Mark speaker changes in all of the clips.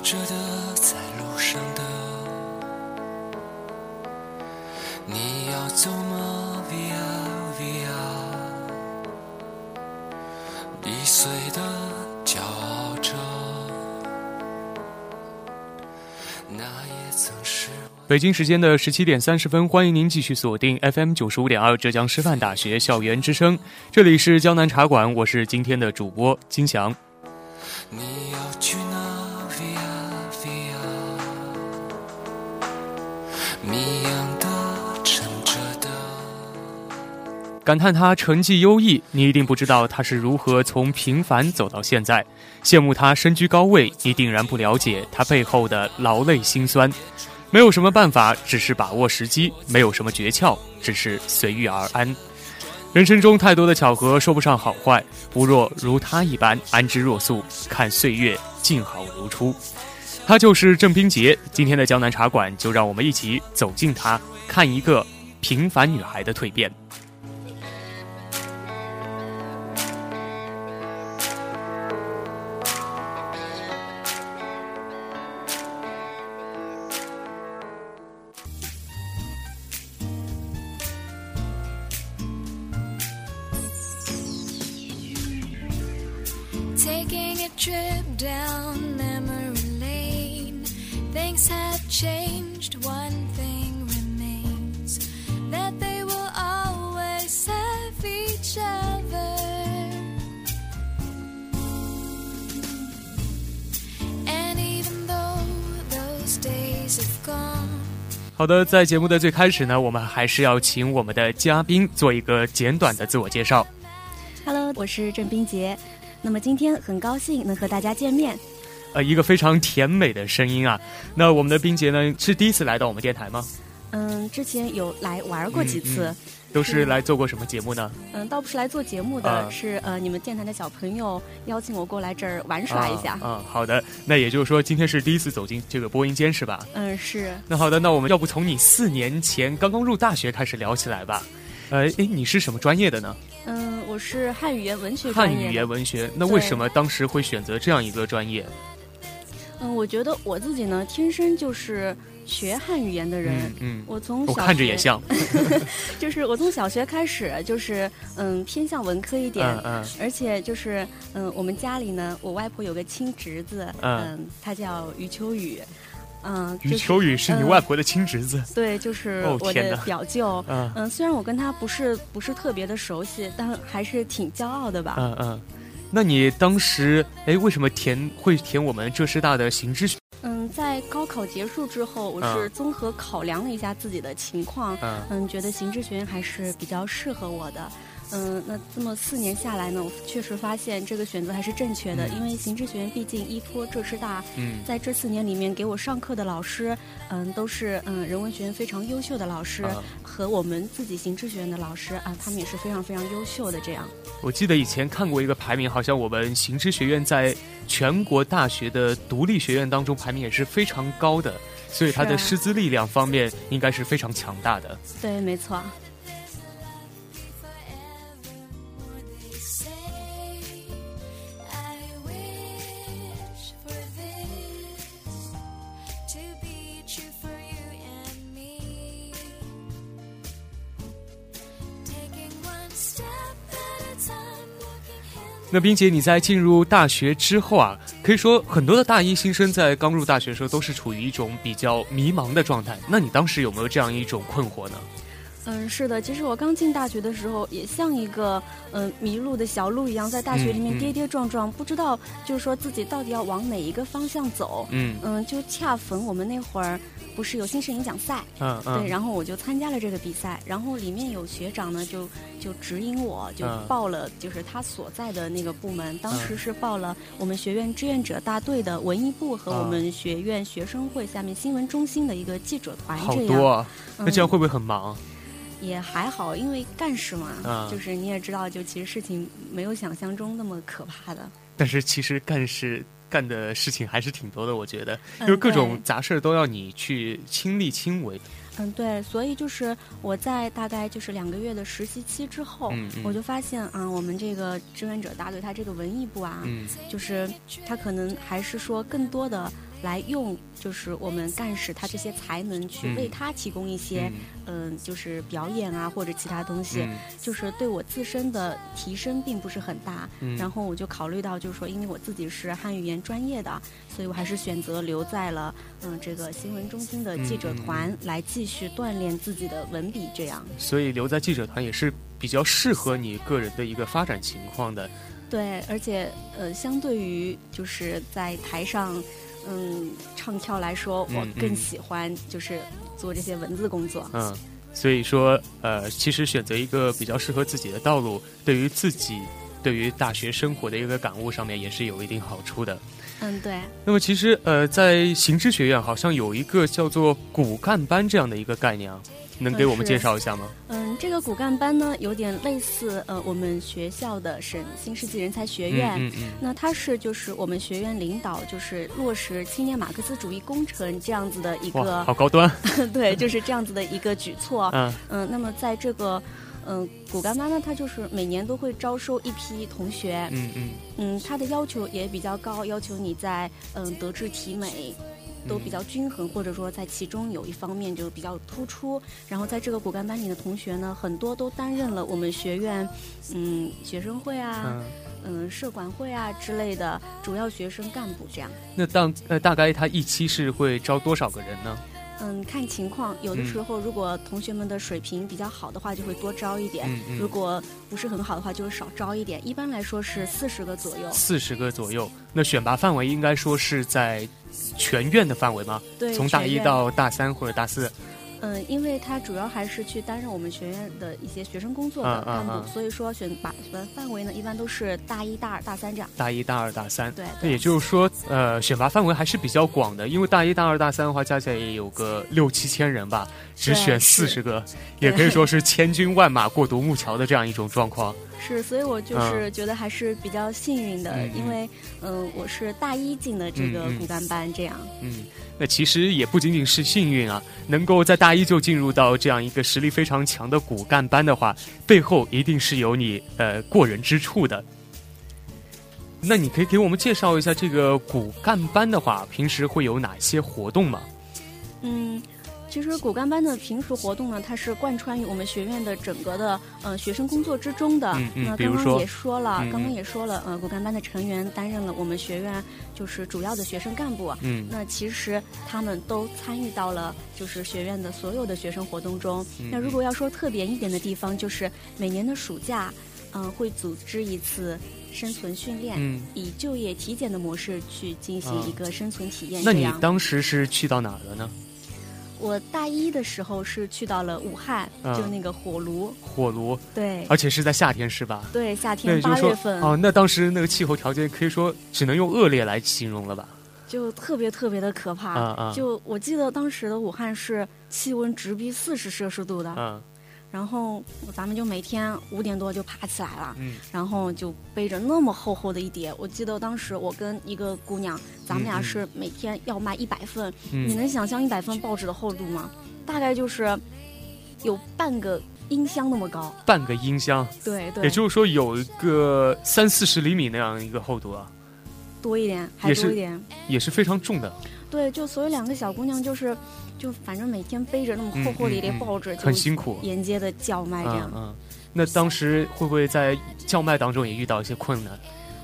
Speaker 1: 的，在路上的，你要走吗？Via Via，易碎的骄傲着，那也曾是。
Speaker 2: 北京时间的十七点三十分，欢迎您继续锁定 FM 九十五点二浙江师范大学校园之声，这里是江南茶馆，我是今天的主播金翔。感叹他成绩优异，你一定不知道他是如何从平凡走到现在；羡慕他身居高位，你定然不了解他背后的劳累辛酸。没有什么办法，只是把握时机；没有什么诀窍，只是随遇而安。人生中太多的巧合，说不上好坏，不若如他一般安之若素，看岁月静好如初。他就是郑冰洁。今天的江南茶馆，就让我们一起走进他，看一个平凡女孩的蜕变。好的，在节目的最开始呢，我们还是要请我们的嘉宾做一个简短的自我介绍。
Speaker 3: Hello，我是郑冰洁。那么今天很高兴能和大家见面。
Speaker 2: 呃，一个非常甜美的声音啊。那我们的冰洁呢，是第一次来到我们电台吗？
Speaker 3: 嗯，之前有来玩过几次。
Speaker 2: 都是来做过什么节目呢？
Speaker 3: 嗯，倒不是来做节目的，是呃，你们电台的小朋友邀请我过来这儿玩耍一下。
Speaker 2: 嗯，好的。那也就是说，今天是第一次走进这个播音间，是吧？
Speaker 3: 嗯，是。
Speaker 2: 那好的，那我们要不从你四年前刚刚入大学开始聊起来吧？呃，哎，你是什么专业的呢？
Speaker 3: 嗯，我是汉语言文学
Speaker 2: 专业。汉语言文学，那为什么当时会选择这样一个专业？
Speaker 3: 嗯，我觉得我自己呢，天生就是。学汉语言的人，
Speaker 2: 嗯，
Speaker 3: 我从我
Speaker 2: 看着也像，
Speaker 3: 就是我从小学开始就是嗯偏向文科一点，
Speaker 2: 嗯，
Speaker 3: 而且就是嗯我们家里呢，我外婆有个亲侄子，嗯，他叫余秋雨，嗯，
Speaker 2: 余秋雨是你外婆的亲侄子，
Speaker 3: 对，就是我的表舅，嗯。嗯，虽然我跟他不是不是特别的熟悉，但还是挺骄傲的吧，
Speaker 2: 嗯嗯，那你当时哎为什么填会填我们浙师大的行知学？
Speaker 3: 嗯，在高考结束之后，我是综合考量了一下自己的情况，嗯，觉得行知学院还是比较适合我的。嗯，那这么四年下来呢，我确实发现这个选择还是正确的，因为行知学院毕竟依托浙师大，嗯，在这四年里面给我上课的老师，嗯，都是嗯人文学院非常优秀的老师，和我们自己行知学院的老师啊，他们也是非常非常优秀的。这样，
Speaker 2: 我记得以前看过一个排名，好像我们行知学院在全国大学的独立学院当中排名也是非常高的，所以它的师资力量方面应该是非常强大的。
Speaker 3: 对，没错。
Speaker 2: 那冰姐，你在进入大学之后啊，可以说很多的大一新生在刚入大学的时候都是处于一种比较迷茫的状态。那你当时有没有这样一种困惑呢？
Speaker 3: 嗯，是的，其实我刚进大学的时候，也像一个嗯迷路的小鹿一样，在大学里面跌跌撞撞，不知道就是说自己到底要往哪一个方向走。嗯嗯，就恰逢我们那会儿不是有新生演讲赛，嗯嗯，对，然后我就参加了这个比赛，然后里面有学长呢，就就指引我，就报了就是他所在的那个部门，当时是报了我们学院志愿者大队的文艺部和我们学院学生会下面新闻中心的一个记者团。
Speaker 2: 好多啊，那这样会不会很忙？
Speaker 3: 也还好，因为干事嘛，就是你也知道，就其实事情没有想象中那么可怕的。
Speaker 2: 但是其实干事干的事情还是挺多的，我觉得，因为各种杂事都要你去亲力亲为。
Speaker 3: 嗯，对，所以就是我在大概就是两个月的实习期之后，我就发现啊，我们这个志愿者大队，他这个文艺部啊，就是他可能还是说更多的。来用就是我们干事他这些才能去为他提供一些嗯，就是表演啊或者其他东西，就是对我自身的提升并不是很大。然后我就考虑到就是说，因为我自己是汉语言专业的，所以我还是选择留在了嗯这个新闻中心的记者团来继续锻炼自己的文笔。这样，
Speaker 2: 所以留在记者团也是比较适合你个人的一个发展情况的。
Speaker 3: 对，而且呃，相对于就是在台上。嗯，唱跳来说，我更喜欢就是做这些文字工作。
Speaker 2: 嗯，所以说，呃，其实选择一个比较适合自己的道路，对于自己对于大学生活的一个感悟上面，也是有一定好处的。
Speaker 3: 嗯，对。
Speaker 2: 那么，其实呃，在行知学院好像有一个叫做骨干班这样的一个概念啊。能给我们介绍一下吗？
Speaker 3: 嗯，这个骨干班呢，有点类似呃我们学校的省新世纪人才学院。嗯嗯。那它是就是我们学院领导就是落实青年马克思主义工程这样子的一个。
Speaker 2: 好高端。
Speaker 3: 对，就是这样子的一个举措。嗯。嗯，那么在这个嗯骨干班呢，它就是每年都会招收一批同学。嗯嗯。嗯，它的要求也比较高，要求你在嗯德智体美。都比较均衡，或者说在其中有一方面就比较突出。然后在这个骨干班里的同学呢，很多都担任了我们学院，嗯，学生会啊，嗯，社管会啊之类的主要学生干部这样。
Speaker 2: 那当呃，大概他一期是会招多少个人呢？
Speaker 3: 嗯，看情况，有的时候如果同学们的水平比较好的话，就会多招一点；如果不是很好的话，就少招一点。一般来说是四十个左右。
Speaker 2: 四十个左右，那选拔范围应该说是在全院的范围吗？
Speaker 3: 对，
Speaker 2: 从大一到大三或者大四。
Speaker 3: 嗯，因为他主要还是去担任我们学院的一些学生工作的干部，所以说选拔的范围呢，一般都是大一、大二、大三这样。
Speaker 2: 大一、大二、大三。
Speaker 3: 对。
Speaker 2: 那也就是说，呃，选拔范围还是比较广的，因为大一、大二、大三的话，加起来也有个六七千人吧，只选四十个，也可以说 是千军万马过独木桥的这样一种状况。
Speaker 3: 是，所以我就是觉得还是比较幸运的，因为嗯，我是大一进的这个骨干班，这样。
Speaker 2: 嗯。那其实也不仅仅是幸运啊，能够在大一就进入到这样一个实力非常强的骨干班的话，背后一定是有你呃过人之处的。那你可以给我们介绍一下这个骨干班的话，平时会有哪些活动吗？
Speaker 3: 嗯。其实骨干班的平时活动呢，它是贯穿于我们学院的整个的呃学生工作之中的。那刚刚也说了，刚刚也说了，呃，骨干班的成员担任了我们学院就是主要的学生干部。嗯，那其实他们都参与到了就是学院的所有的学生活动中。那如果要说特别一点的地方，就是每年的暑假，嗯，会组织一次生存训练，以就业体检的模式去进行一个生存体验。
Speaker 2: 那你当时是去到哪儿了呢？
Speaker 3: 我大一的时候是去到了武汉，就那个火炉。
Speaker 2: 火炉。
Speaker 3: 对。
Speaker 2: 而且是在夏天，是吧？
Speaker 3: 对，夏天八月份。
Speaker 2: 哦，那当时那个气候条件可以说只能用恶劣来形容了吧？
Speaker 3: 就特别特别的可怕。就我记得当时的武汉是气温直逼四十摄氏度的。嗯。然后咱们就每天五点多就爬起来了，然后就背着那么厚厚的一叠。我记得当时我跟一个姑娘，咱们俩是每天要卖一百份。你能想象一百份报纸的厚度吗？大概就是有半个音箱那么高。
Speaker 2: 半个音箱。
Speaker 3: 对对。
Speaker 2: 也就是说有一个三四十厘米那样一个厚度啊。
Speaker 3: 多一点，还多一点。
Speaker 2: 也是非常重的。
Speaker 3: 对，就所以两个小姑娘就是。就反正每天背着那么厚厚的一叠报纸，
Speaker 2: 很辛苦，
Speaker 3: 沿街的叫卖这样。
Speaker 2: 嗯，那当时会不会在叫卖当中也遇到一些困难？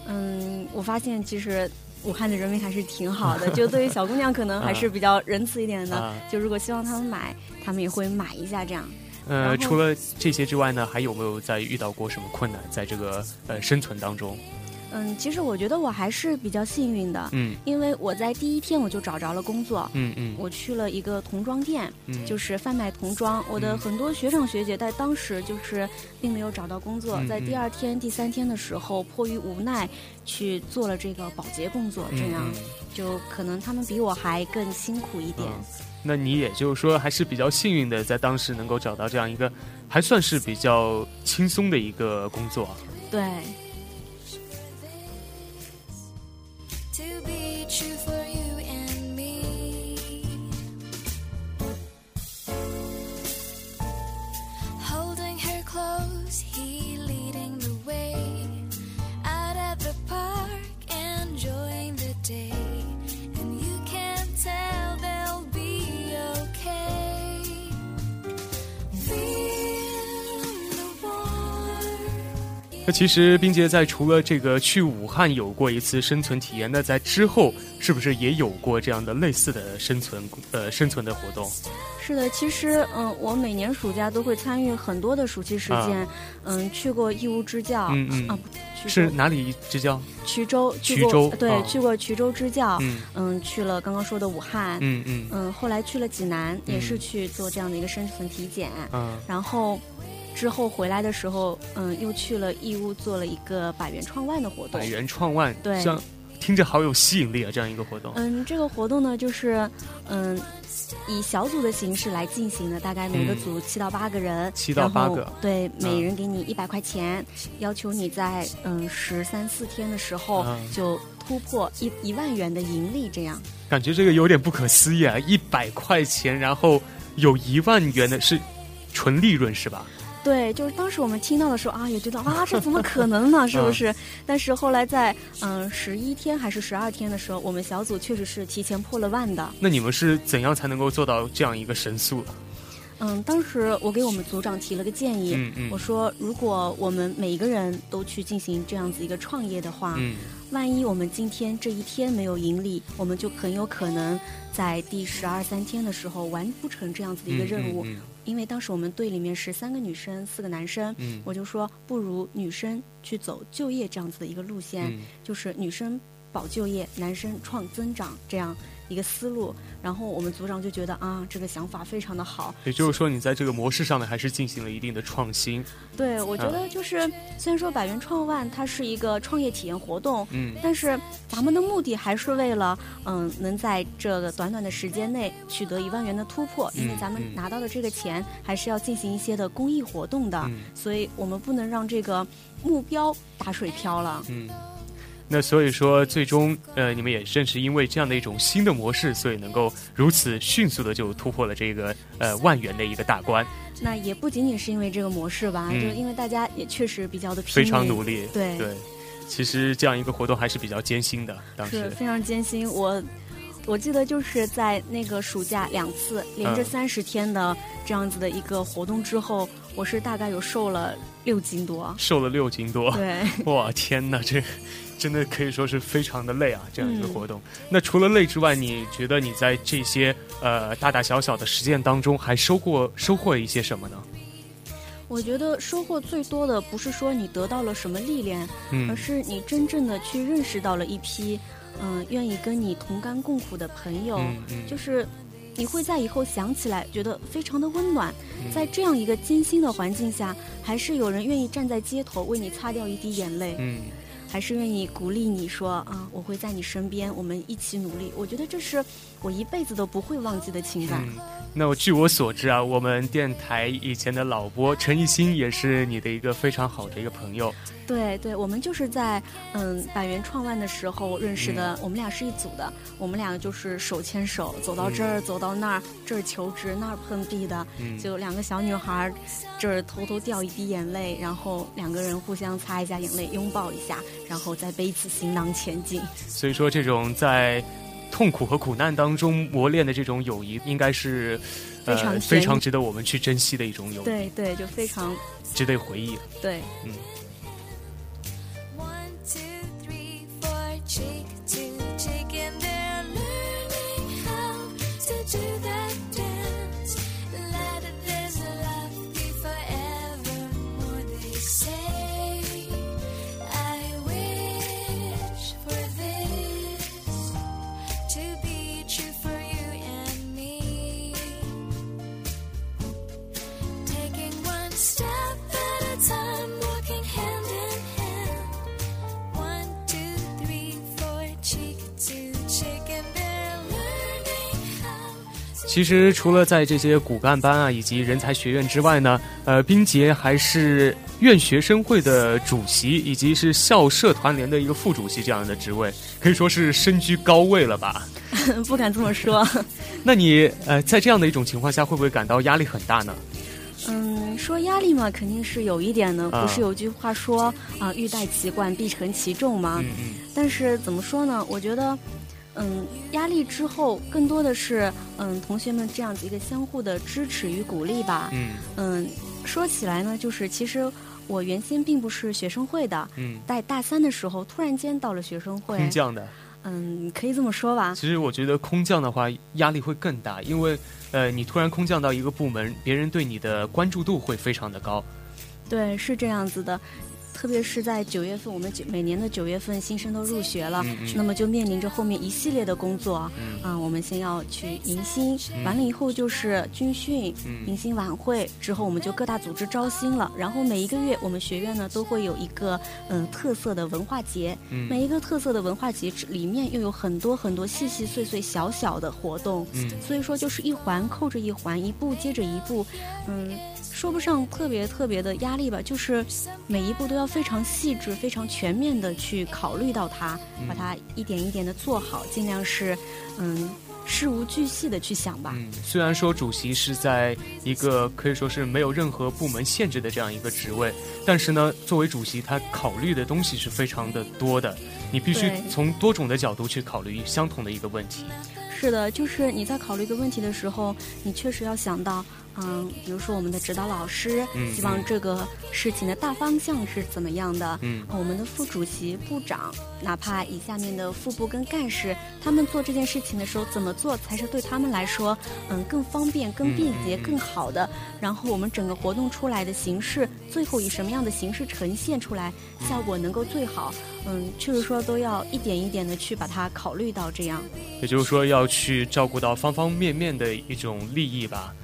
Speaker 3: 嗯，我发现其实武汉的人民还是挺好的，就对于小姑娘可能还是比较仁慈一点的。就如果希望他们买，他们也会买一下这样。
Speaker 2: 呃，除了这些之外呢，还有没有在遇到过什么困难在这个呃生存当中？
Speaker 3: 嗯，其实我觉得我还是比较幸运的，
Speaker 2: 嗯，
Speaker 3: 因为我在第一天我就找着了工作，
Speaker 2: 嗯嗯，
Speaker 3: 我去了一个童装店，嗯，就是贩卖童装。我的很多学长学姐在当时就是并没有找到工作，在第二天、第三天的时候，迫于无奈去做了这个保洁工作，这样就可能他们比我还更辛苦一点。
Speaker 2: 那你也就是说还是比较幸运的，在当时能够找到这样一个还算是比较轻松的一个工作，
Speaker 3: 对。
Speaker 2: 其实冰洁在除了这个去武汉有过一次生存体验，那在之后是不是也有过这样的类似的生存呃生存的活动？
Speaker 3: 是的，其实嗯，我每年暑假都会参与很多的暑期实践，嗯，去过义乌支教，
Speaker 2: 嗯嗯。
Speaker 3: 啊，
Speaker 2: 是哪里支教？
Speaker 3: 衢州，
Speaker 2: 衢州，
Speaker 3: 对，去过衢州支教，
Speaker 2: 嗯。
Speaker 3: 嗯，去了刚刚说的武汉，
Speaker 2: 嗯嗯。
Speaker 3: 嗯，后来去了济南，也是去做这样的一个生存体检，
Speaker 2: 嗯，
Speaker 3: 然后。之后回来的时候，嗯，又去了义乌做了一个百元创万的活动。
Speaker 2: 百元创万，
Speaker 3: 对，
Speaker 2: 像听着好有吸引力啊！这样一个活动。
Speaker 3: 嗯，这个活动呢，就是嗯，以小组的形式来进行的，大概每个组七到八个人，
Speaker 2: 七到八个，
Speaker 3: 对，每人给你一百块钱，要求你在嗯十三四天的时候就突破一一万元的盈利，这样。
Speaker 2: 感觉这个有点不可思议啊！一百块钱，然后有一万元的是纯利润是吧？
Speaker 3: 对，就是当时我们听到的时候啊，也觉得啊，这怎么可能呢？是不是？但是后来在嗯十一天还是十二天的时候，我们小组确实是提前破了万的。
Speaker 2: 那你们是怎样才能够做到这样一个神速？
Speaker 3: 嗯，当时我给我们组长提了个建议，
Speaker 2: 嗯嗯，
Speaker 3: 我说如果我们每一个人都去进行这样子一个创业的话，
Speaker 2: 嗯，
Speaker 3: 万一我们今天这一天没有盈利，我们就很有可能在第十二三天的时候完不成这样子的一个任务。因为当时我们队里面是三个女生，四个男生，我就说不如女生去走就业这样子的一个路线，就是女生保就业，男生创增长这样。一个思路，然后我们组长就觉得啊，这个想法非常的好。
Speaker 2: 也就是说，你在这个模式上呢，还是进行了一定的创新。
Speaker 3: 对，我觉得就是虽然说百元创万它是一个创业体验活动，
Speaker 2: 嗯，
Speaker 3: 但是咱们的目的还是为了嗯，能在这个短短的时间内取得一万元的突破，因为咱们拿到的这个钱还是要进行一些的公益活动的，所以我们不能让这个目标打水漂了。
Speaker 2: 嗯。那所以说，最终呃，你们也正是因为这样的一种新的模式，所以能够如此迅速的就突破了这个呃万元的一个大关。
Speaker 3: 那也不仅仅是因为这个模式吧，就因为大家也确实比较的
Speaker 2: 非常努力。
Speaker 3: 对
Speaker 2: 对，其实这样一个活动还是比较艰辛的，当时
Speaker 3: 非常艰辛。我我记得就是在那个暑假两次连着三十天的这样子的一个活动之后，我是大概有瘦了六斤多，
Speaker 2: 瘦了六斤多。
Speaker 3: 对，
Speaker 2: 哇天哪，这。真的可以说是非常的累啊，这样一个活动。那除了累之外，你觉得你在这些呃大大小小的实践当中，还收获收获一些什么呢？
Speaker 3: 我觉得收获最多的不是说你得到了什么历练，而是你真正的去认识到了一批嗯愿意跟你同甘共苦的朋友，就是你会在以后想起来觉得非常的温暖。在这样一个艰辛的环境下，还是有人愿意站在街头为你擦掉一滴眼泪。
Speaker 2: 嗯。
Speaker 3: 还是愿意鼓励你说啊，我会在你身边，我们一起努力。我觉得这是我一辈子都不会忘记的情感。
Speaker 2: 那我据我所知啊，我们电台以前的老播陈艺兴也是你的一个非常好的一个朋友。
Speaker 3: 对对，我们就是在嗯百元创万的时候认识的，我们俩是一组的，我们俩就是手牵手走到这儿，走到那儿，这儿求职那儿碰壁的，就两个小女孩，这儿偷偷掉一滴眼泪，然后两个人互相擦一下眼泪，拥抱一下，然后再背起行囊前进。
Speaker 2: 所以说，这种在。痛苦和苦难当中磨练的这种友谊，应该是
Speaker 3: 非常
Speaker 2: 非常值得我们去珍惜的一种友谊。
Speaker 3: 对对，就非常
Speaker 2: 值得回忆。
Speaker 3: 对，
Speaker 2: 嗯。其实除了在这些骨干班啊以及人才学院之外呢，呃，冰洁还是院学生会的主席，以及是校社团联的一个副主席这样的职位，可以说是身居高位了吧？
Speaker 3: 不敢这么说。
Speaker 2: 那你呃，在这样的一种情况下，会不会感到压力很大呢？
Speaker 3: 嗯，说压力嘛，肯定是有一点的。不是有句话说啊，“欲戴其冠，必承其重”吗？
Speaker 2: 嗯嗯。
Speaker 3: 但是怎么说呢？我觉得。嗯，压力之后更多的是嗯，同学们这样子一个相互的支持与鼓励吧。
Speaker 2: 嗯
Speaker 3: 嗯，说起来呢，就是其实我原先并不是学生会的。
Speaker 2: 嗯，
Speaker 3: 在大三的时候，突然间到了学生会。
Speaker 2: 空降的。
Speaker 3: 嗯，可以这么说吧。
Speaker 2: 其实我觉得空降的话压力会更大，因为呃，你突然空降到一个部门，别人对你的关注度会非常的高。
Speaker 3: 对，是这样子的。特别是在九月份，我们九每年的九月份新生都入学了，那么就面临着后面一系列的工作啊。我们先要去迎新，完了以后就是军训、迎新晚会，之后我们就各大组织招新了。然后每一个月，我们学院呢都会有一个嗯特色的文化节，每一个特色的文化节里面又有很多很多细细碎碎小小的活动，所以说就是一环扣着一环，一步接着一步，嗯。说不上特别特别的压力吧，就是每一步都要非常细致、非常全面的去考虑到它，把它一点一点的做好，尽量是嗯事无巨细的去想吧。
Speaker 2: 嗯，虽然说主席是在一个可以说是没有任何部门限制的这样一个职位，但是呢，作为主席，他考虑的东西是非常的多的，你必须从多种的角度去考虑相同的一个问题。
Speaker 3: 是的，就是你在考虑一个问题的时候，你确实要想到。嗯，比如说我们的指导老师，希望这个事情的大方向是怎么样的？
Speaker 2: 嗯，
Speaker 3: 我们的副主席、部长，哪怕以下面的副部跟干事，他们做这件事情的时候，怎么做才是对他们来说，嗯，更方便、更便捷、更好的？然后我们整个活动出来的形式，最后以什么样的形式呈现出来，效果能够最好？嗯，就是说都要一点一点的去把它考虑到这样。
Speaker 2: 也就是说，要去照顾到方方面面的一种利益吧。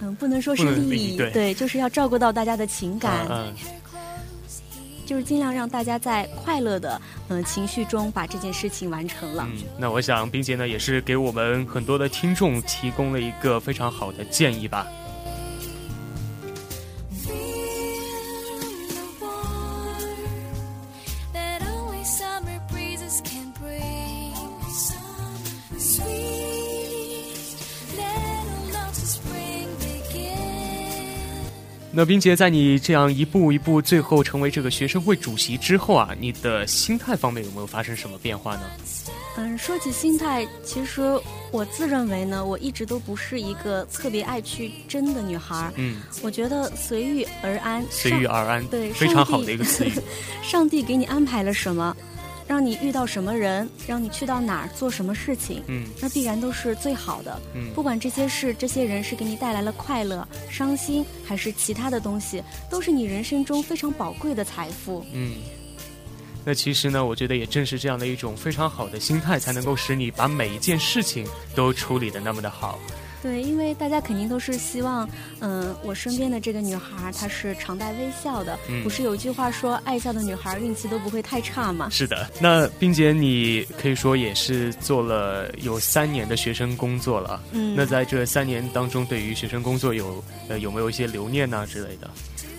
Speaker 3: 嗯，不能说是利益，对，就是要照顾到大家的情感，就是尽量让大家在快乐的嗯情绪中把这件事情完成了。
Speaker 2: 嗯，那我想冰姐呢也是给我们很多的听众提供了一个非常好的建议吧。那冰洁，在你这样一步一步，最后成为这个学生会主席之后啊，你的心态方面有没有发生什么变化呢？
Speaker 3: 嗯，说起心态，其实我自认为呢，我一直都不是一个特别爱去争的女孩儿。
Speaker 2: 嗯，
Speaker 3: 我觉得随遇而安，
Speaker 2: 随遇而安，
Speaker 3: 对，
Speaker 2: 非常好的一个词语。
Speaker 3: 上帝给你安排了什么？让你遇到什么人，让你去到哪儿做什么事情，
Speaker 2: 嗯，
Speaker 3: 那必然都是最好的。
Speaker 2: 嗯，
Speaker 3: 不管这些事、这些人是给你带来了快乐、伤心，还是其他的东西，都是你人生中非常宝贵的财富。
Speaker 2: 嗯，那其实呢，我觉得也正是这样的一种非常好的心态，才能够使你把每一件事情都处理的那么的好。
Speaker 3: 对，因为大家肯定都是希望，嗯，我身边的这个女孩她是常带微笑的。不是有句话说，爱笑的女孩运气都不会太差吗？
Speaker 2: 是的。那冰姐，你可以说也是做了有三年的学生工作了。
Speaker 3: 嗯。
Speaker 2: 那在这三年当中，对于学生工作有呃有没有一些留念呢之类的？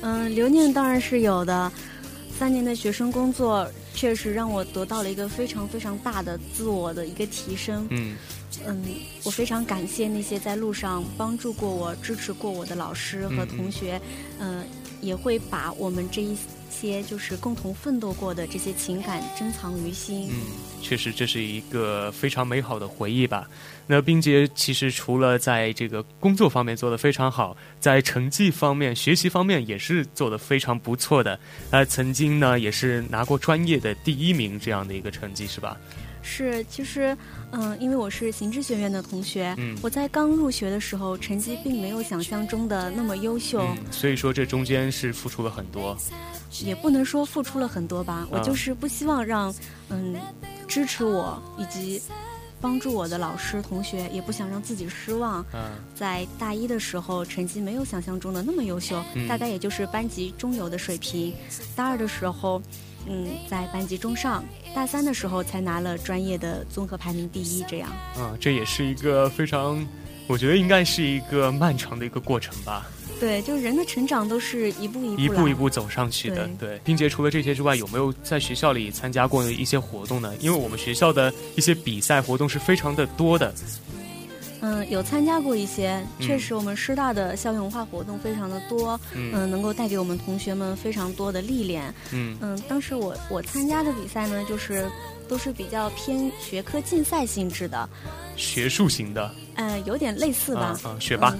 Speaker 3: 嗯，留念当然是有的。三年的学生工作确实让我得到了一个非常非常大的自我的一个提升。
Speaker 2: 嗯。
Speaker 3: 嗯，我非常感谢那些在路上帮助过我、支持过我的老师和同学，嗯，也会把我们这一些就是共同奋斗过的这些情感珍藏于心。
Speaker 2: 嗯，确实这是一个非常美好的回忆吧。那冰洁其实除了在这个工作方面做得非常好，在成绩方面、学习方面也是做得非常不错的。呃，曾经呢也是拿过专业的第一名这样的一个成绩，是吧？
Speaker 3: 是，其实，嗯，因为我是行知学院的同学，我在刚入学的时候成绩并没有想象中的那么优秀，
Speaker 2: 所以说这中间是付出了很多，
Speaker 3: 也不能说付出了很多吧，我就是不希望让，嗯，支持我以及帮助我的老师同学，也不想让自己失望，在大一的时候成绩没有想象中的那么优秀，大概也就是班级中游的水平，大二的时候。嗯，在班级中上，大三的时候才拿了专业的综合排名第一，这样。
Speaker 2: 啊，这也是一个非常我觉得应该是一个漫长的一个过程吧。
Speaker 3: 对，就人的成长都是一步一步
Speaker 2: 一步一步走上去的。对，并且除了这些之外，有没有在学校里参加过一些活动呢？因为我们学校的一些比赛活动是非常的多的。
Speaker 3: 嗯，有参加过一些，确实我们师大的校园文化活动非常的多，嗯，能够带给我们同学们非常多的历练。嗯嗯，当时我我参加的比赛呢，就是都是比较偏学科竞赛性质的，
Speaker 2: 学术型的。
Speaker 3: 呃，有点类似吧。
Speaker 2: 嗯，学霸。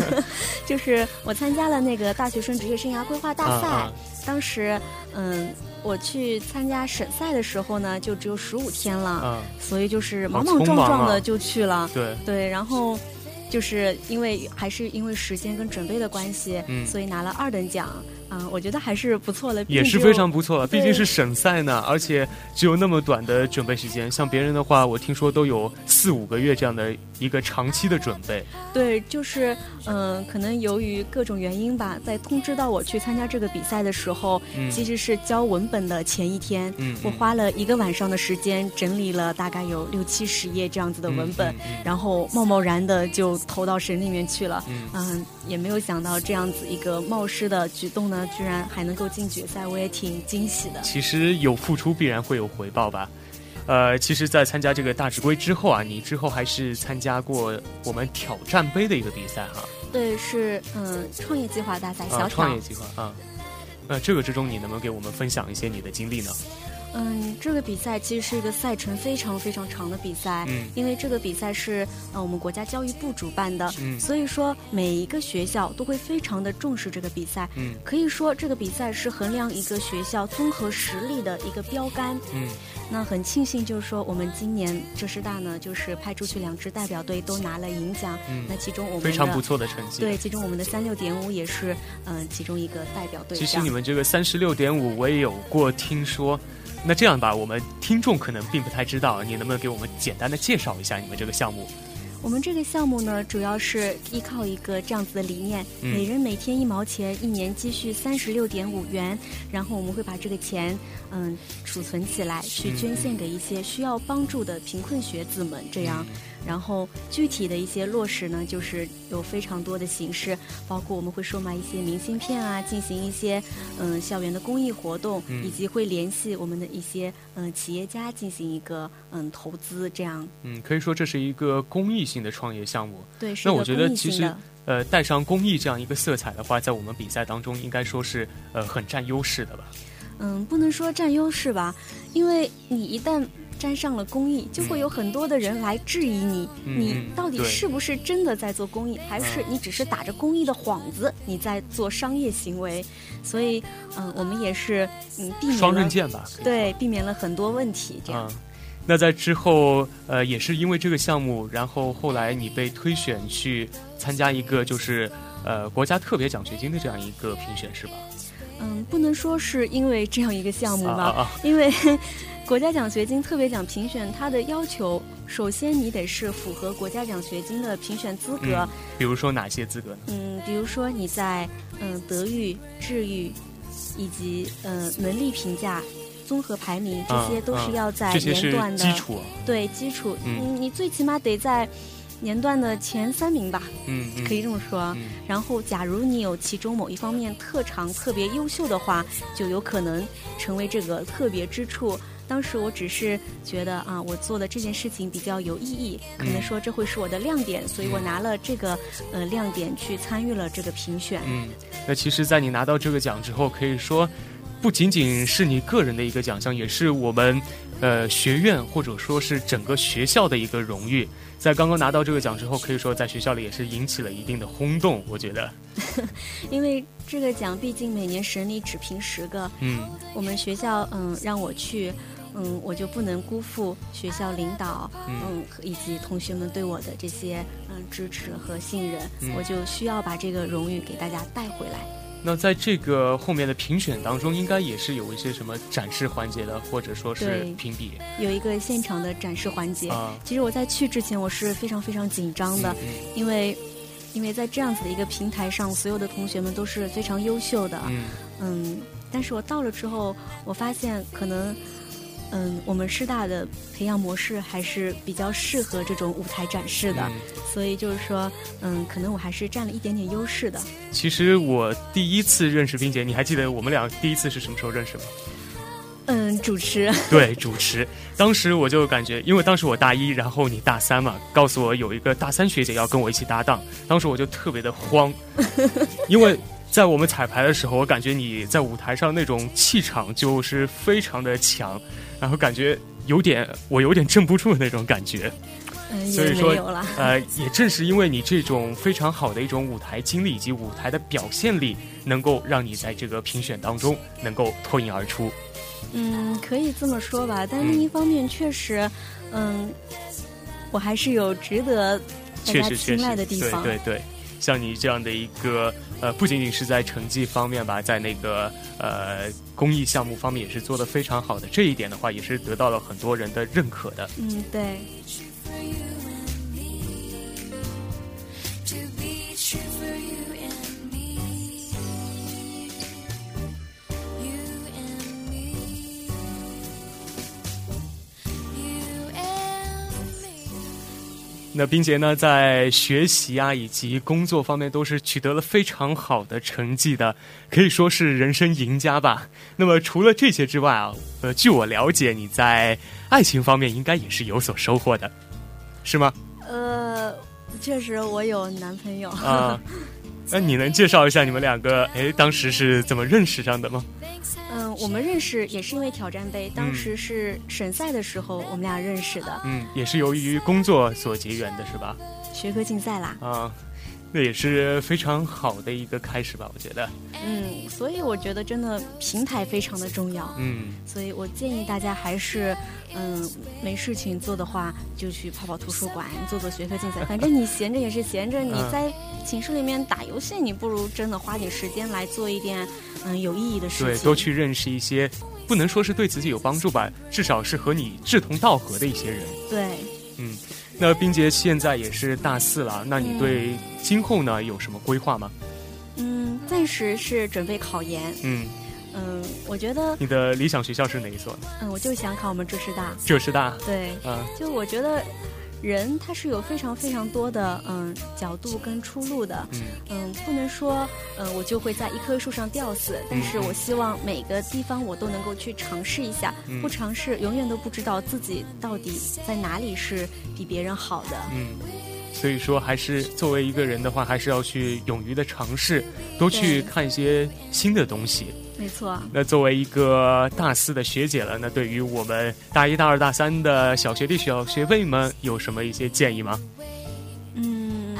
Speaker 3: 就是我参加了那个大学生职业生涯规划大赛，当时嗯。我去参加省赛的时候呢，就只有十五天了，所以就是莽莽撞撞的就去了。
Speaker 2: 对
Speaker 3: 对，然后就是因为还是因为时间跟准备的关系，所以拿了二等奖。嗯，我觉得还是不错的，
Speaker 2: 也是非常不错了。毕竟是省赛呢，而且只有那么短的准备时间。像别人的话，我听说都有四五个月这样的一个长期的准备。
Speaker 3: 对，就是嗯，可能由于各种原因吧，在通知到我去参加这个比赛的时候，其实是交文本的前一天，我花了一个晚上的时间整理了大概有六七十页这样子的文本，然后贸贸然的就投到省里面去了。嗯，也没有想到这样子一个冒失的举动呢。居然还能够进决赛，我也挺惊喜的。
Speaker 2: 其实有付出必然会有回报吧。呃，其实，在参加这个大直规之后啊，你之后还是参加过我们挑战杯的一个比赛哈。
Speaker 3: 对，是嗯，创业计划大赛小
Speaker 2: 创业计划啊。那这个之中，你能不能给我们分享一些你的经历呢？
Speaker 3: 嗯，这个比赛其实是一个赛程非常非常长的比赛，嗯，因为这个比赛是呃我们国家教育部主办的，嗯，所以说每一个学校都会非常的重视这个比赛，嗯，可以说这个比赛是衡量一个学校综合实力的一个标杆，嗯，那很庆幸就是说我们今年浙师大呢就是派出去两支代表队都拿了银奖，嗯，那其中我们
Speaker 2: 非常不错的成绩，
Speaker 3: 对，其中我们的三六点五也是嗯其中一个代表队。
Speaker 2: 其实你们这个三十六点五我也有过听说。那这样吧，我们听众可能并不太知道，你能不能给我们简单的介绍一下你们这个项目？
Speaker 3: 我们这个项目呢，主要是依靠一个这样子的理念：每人每天一毛钱，一年积蓄三十六点五元，然后我们会把这个钱嗯储存起来，去捐献给一些需要帮助的贫困学子们，这样。然后具体的一些落实呢，就是有非常多的形式，包括我们会售卖一些明信片啊，进行一些嗯校园的公益活动，以及会联系我们的一些嗯企业家进行一个嗯投资，这样。
Speaker 2: 嗯，可以说这是一个公益性的创业项目。
Speaker 3: 对，
Speaker 2: 那我觉得其实呃带上公益这样一个色彩的话，在我们比赛当中应该说是呃很占优势的吧。
Speaker 3: 嗯，不能说占优势吧，因为你一旦。沾上了公益，就会有很多的人来质疑你，你到底是不是真的在做公益，还是你只是打着公益的幌子，你在做商业行为？所以，嗯，我们也是嗯避免
Speaker 2: 双刃剑吧，
Speaker 3: 对，避免了很多问题。这样，
Speaker 2: 那在之后，呃，也是因为这个项目，然后后来你被推选去参加一个就是呃国家特别奖学金的这样一个评选，是吧？
Speaker 3: 嗯，不能说是因为这样一个项目吧，因为。国家奖学金特别奖评选，它的要求首先你得是符合国家奖学金的评选资格。
Speaker 2: 比如说哪些资格呢？
Speaker 3: 嗯，比如说你在嗯德育、智育以及嗯能力评价综合排名，这些都是要在年段的
Speaker 2: 基础。
Speaker 3: 对基础，嗯，你最起码得在年段的前三名吧。嗯，可以这么说。然后，假如你有其中某一方面特长特别优秀的话，就有可能成为这个特别之处。当时我只是觉得啊，我做的这件事情比较有意义，可能说这会是我的亮点，所以我拿了这个呃亮点去参与了这个评选。
Speaker 2: 嗯，那其实，在你拿到这个奖之后，可以说不仅仅是你个人的一个奖项，也是我们呃学院或者说是整个学校的一个荣誉。在刚刚拿到这个奖之后，可以说在学校里也是引起了一定的轰动。我觉得，
Speaker 3: 因为这个奖毕竟每年省里只评十个，嗯，我们学校嗯让我去。嗯，我就不能辜负学校领导，嗯，以及同学们对我的这些嗯支持和信任，我就需要把这个荣誉给大家带回来。
Speaker 2: 那在这个后面的评选当中，应该也是有一些什么展示环节的，或者说是评比，
Speaker 3: 有一个现场的展示环节。其实我在去之前我是非常非常紧张的，因为因为在这样子的一个平台上，所有的同学们都是非常优秀的，嗯，但是我到了之后，我发现可能。嗯，我们师大的培养模式还是比较适合这种舞台展示的，所以就是说，嗯，可能我还是占了一点点优势的。
Speaker 2: 其实我第一次认识冰姐，你还记得我们俩第一次是什么时候认识吗？
Speaker 3: 嗯，主持。
Speaker 2: 对，主持。当时我就感觉，因为当时我大一，然后你大三嘛，告诉我有一个大三学姐要跟我一起搭档，当时我就特别的慌，因为。在我们彩排的时候，我感觉你在舞台上那种气场就是非常的强，然后感觉有点我有点镇不住的那种感觉。
Speaker 3: 嗯，
Speaker 2: 所以说，呃，也正是因为你这种非常好的一种舞台经历以及舞台的表现力，能够让你在这个评选当中能够脱颖而出。
Speaker 3: 嗯，可以这么说吧，但另一方面确实，嗯，我还是有值得大家青睐的地方。
Speaker 2: 对对对。像你这样的一个呃，不仅仅是在成绩方面吧，在那个呃公益项目方面也是做的非常好的。这一点的话，也是得到了很多人的认可的。
Speaker 3: 嗯，对。
Speaker 2: 那冰洁呢，在学习啊以及工作方面都是取得了非常好的成绩的，可以说是人生赢家吧。那么除了这些之外啊，呃，据我了解，你在爱情方面应该也是有所收获的，是吗？
Speaker 3: 呃，确实我有男朋友
Speaker 2: 啊。那你能介绍一下你们两个？哎，当时是怎么认识上的吗？
Speaker 3: 嗯，我们认识也是因为挑战杯，当时是省赛的时候，我们俩认识的。
Speaker 2: 嗯，也是由于工作所结缘的，是吧？
Speaker 3: 学科竞赛啦。
Speaker 2: 啊。那也是非常好的一个开始吧，我觉得。
Speaker 3: 嗯，所以我觉得真的平台非常的重要。
Speaker 2: 嗯，
Speaker 3: 所以我建议大家还是，嗯，没事情做的话，就去泡泡图书馆，做做学科竞赛。反正你闲着也是闲着，你在寝室里面打游戏，你不如真的花点时间来做一点嗯有意义的事情。
Speaker 2: 对，多去认识一些，不能说是对自己有帮助吧，至少是和你志同道合的一些人。
Speaker 3: 对，
Speaker 2: 嗯。那冰洁现在也是大四了，那你对今后呢有什么规划吗？
Speaker 3: 嗯，暂时是准备考研。
Speaker 2: 嗯
Speaker 3: 嗯，我觉得
Speaker 2: 你的理想学校是哪一所？
Speaker 3: 嗯，我就想考我们浙师大。
Speaker 2: 浙师大。
Speaker 3: 对。
Speaker 2: 嗯，
Speaker 3: 就我觉得。人他是有非常非常多的嗯角度跟出路的，嗯。不能说嗯我就会在一棵树上吊死，但是我希望每个地方我都能够去尝试一下，不尝试永远都不知道自己到底在哪里是比别人好的。
Speaker 2: 嗯，所以说还是作为一个人的话，还是要去勇于的尝试，多去看一些新的东西。
Speaker 3: 没错。
Speaker 2: 那作为一个大四的学姐了，那对于我们大一、大二、大三的小学弟、小学妹们，有什么一些建议吗？
Speaker 3: 嗯，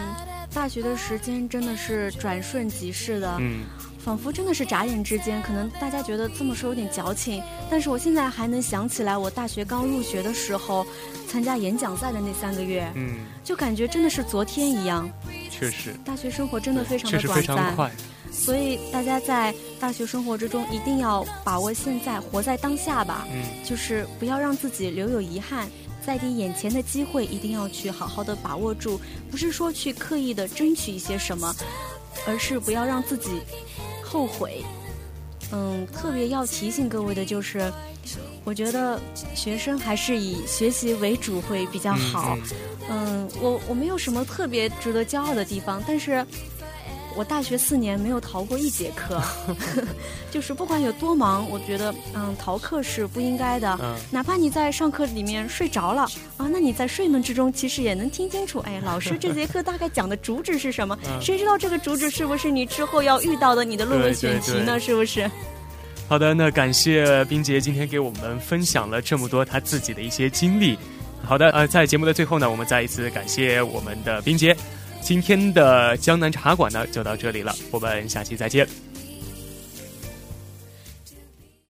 Speaker 3: 大学的时间真的是转瞬即逝的，
Speaker 2: 嗯，
Speaker 3: 仿佛真的是眨眼之间。可能大家觉得这么说有点矫情，但是我现在还能想起来，我大学刚入学的时候参加演讲赛的那三个月，
Speaker 2: 嗯，
Speaker 3: 就感觉真的是昨天一样。
Speaker 2: 确实，
Speaker 3: 大学生活真的非常的
Speaker 2: 短暂。
Speaker 3: 所以大家在大学生活之中一定要把握现在，活在当下吧。
Speaker 2: 嗯，
Speaker 3: 就是不要让自己留有遗憾，在你眼前的机会一定要去好好的把握住。不是说去刻意的争取一些什么，而是不要让自己后悔。嗯，特别要提醒各位的就是，我觉得学生还是以学习为主会比较好。嗯，我我没有什么特别值得骄傲的地方，但是。我大学四年没有逃过一节课，就是不管有多忙，我觉得嗯逃课是不应该的。哪怕你在上课里面睡着了啊，那你在睡梦之中其实也能听清楚，哎，老师这节课大概讲的主旨是什么？谁知道这个主旨是不是你之后要遇到的你的论文选题呢？是不是？
Speaker 2: 好的，那感谢冰洁今天给我们分享了这么多他自己的一些经历。好的，呃，在节目的最后呢，我们再一次感谢我们的冰洁。今天的江南茶馆呢，就到这里了，我们下期再见。